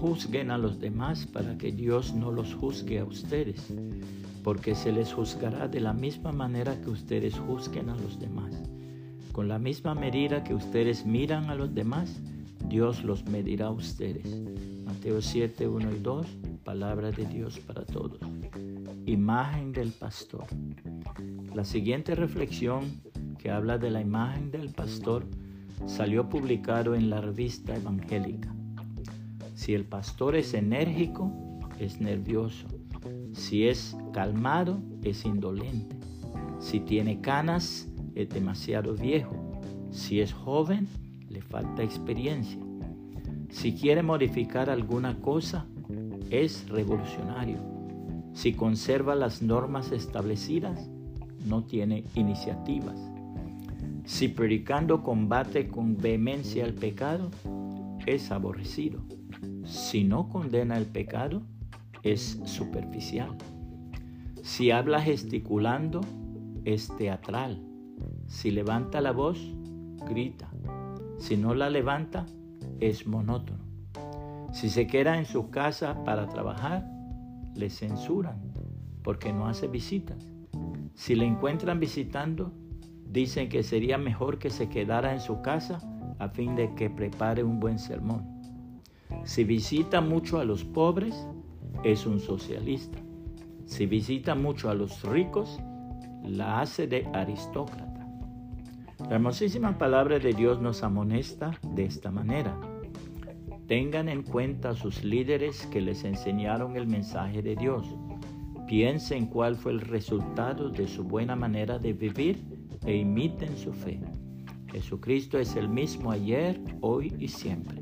juzguen a los demás para que Dios no los juzgue a ustedes, porque se les juzgará de la misma manera que ustedes juzguen a los demás. Con la misma medida que ustedes miran a los demás, Dios los medirá a ustedes. Mateo 7, 1 y 2, palabra de Dios para todos. Imagen del pastor. La siguiente reflexión que habla de la imagen del pastor salió publicado en la revista evangélica. Si el pastor es enérgico, es nervioso. Si es calmado, es indolente. Si tiene canas, es demasiado viejo. Si es joven, le falta experiencia. Si quiere modificar alguna cosa, es revolucionario. Si conserva las normas establecidas, no tiene iniciativas. Si predicando combate con vehemencia el pecado, es aborrecido. Si no condena el pecado, es superficial. Si habla gesticulando, es teatral. Si levanta la voz, grita. Si no la levanta, es monótono. Si se queda en su casa para trabajar, le censuran porque no hace visitas. Si le encuentran visitando, dicen que sería mejor que se quedara en su casa a fin de que prepare un buen sermón. Si visita mucho a los pobres, es un socialista. Si visita mucho a los ricos, la hace de aristócrata. La hermosísima palabra de Dios nos amonesta de esta manera. Tengan en cuenta a sus líderes que les enseñaron el mensaje de Dios. Piensen cuál fue el resultado de su buena manera de vivir e imiten su fe. Jesucristo es el mismo ayer, hoy y siempre.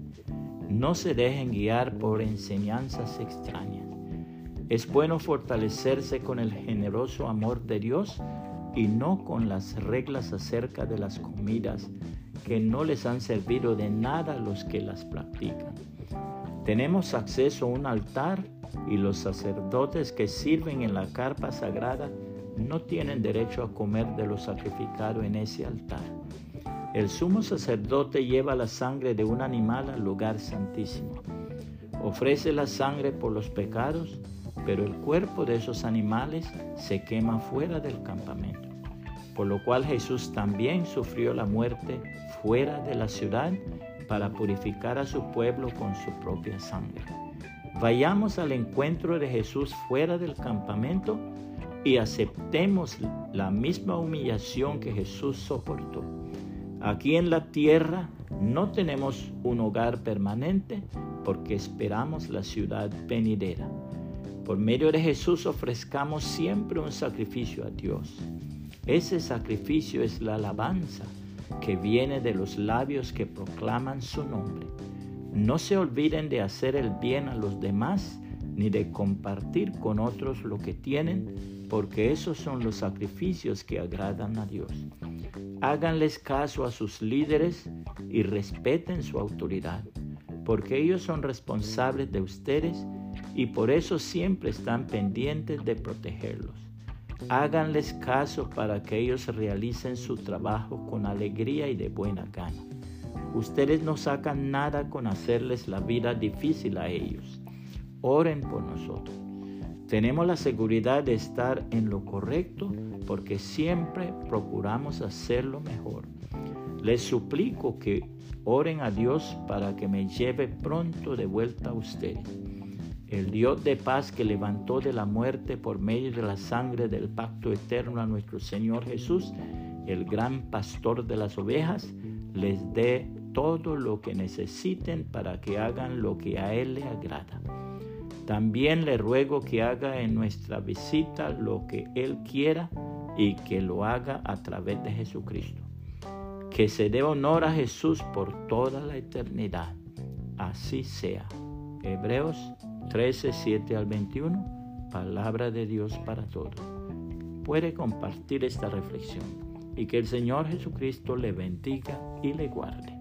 No se dejen guiar por enseñanzas extrañas. Es bueno fortalecerse con el generoso amor de Dios y no con las reglas acerca de las comidas que no les han servido de nada a los que las practican. Tenemos acceso a un altar y los sacerdotes que sirven en la carpa sagrada no tienen derecho a comer de lo sacrificado en ese altar. El sumo sacerdote lleva la sangre de un animal al lugar santísimo. Ofrece la sangre por los pecados, pero el cuerpo de esos animales se quema fuera del campamento. Por lo cual Jesús también sufrió la muerte fuera de la ciudad para purificar a su pueblo con su propia sangre. Vayamos al encuentro de Jesús fuera del campamento y aceptemos la misma humillación que Jesús soportó. Aquí en la tierra no tenemos un hogar permanente porque esperamos la ciudad venidera. Por medio de Jesús ofrezcamos siempre un sacrificio a Dios. Ese sacrificio es la alabanza que viene de los labios que proclaman su nombre. No se olviden de hacer el bien a los demás ni de compartir con otros lo que tienen, porque esos son los sacrificios que agradan a Dios. Háganles caso a sus líderes y respeten su autoridad, porque ellos son responsables de ustedes y por eso siempre están pendientes de protegerlos. Háganles caso para que ellos realicen su trabajo con alegría y de buena gana. Ustedes no sacan nada con hacerles la vida difícil a ellos. Oren por nosotros. Tenemos la seguridad de estar en lo correcto porque siempre procuramos hacerlo mejor. Les suplico que oren a Dios para que me lleve pronto de vuelta a ustedes el Dios de paz que levantó de la muerte por medio de la sangre del pacto eterno a nuestro Señor Jesús, el gran pastor de las ovejas, les dé todo lo que necesiten para que hagan lo que a Él le agrada. También le ruego que haga en nuestra visita lo que Él quiera y que lo haga a través de Jesucristo. Que se dé honor a Jesús por toda la eternidad. Así sea. Hebreos 13, 7 al 21, palabra de Dios para todos. Puede compartir esta reflexión y que el Señor Jesucristo le bendiga y le guarde.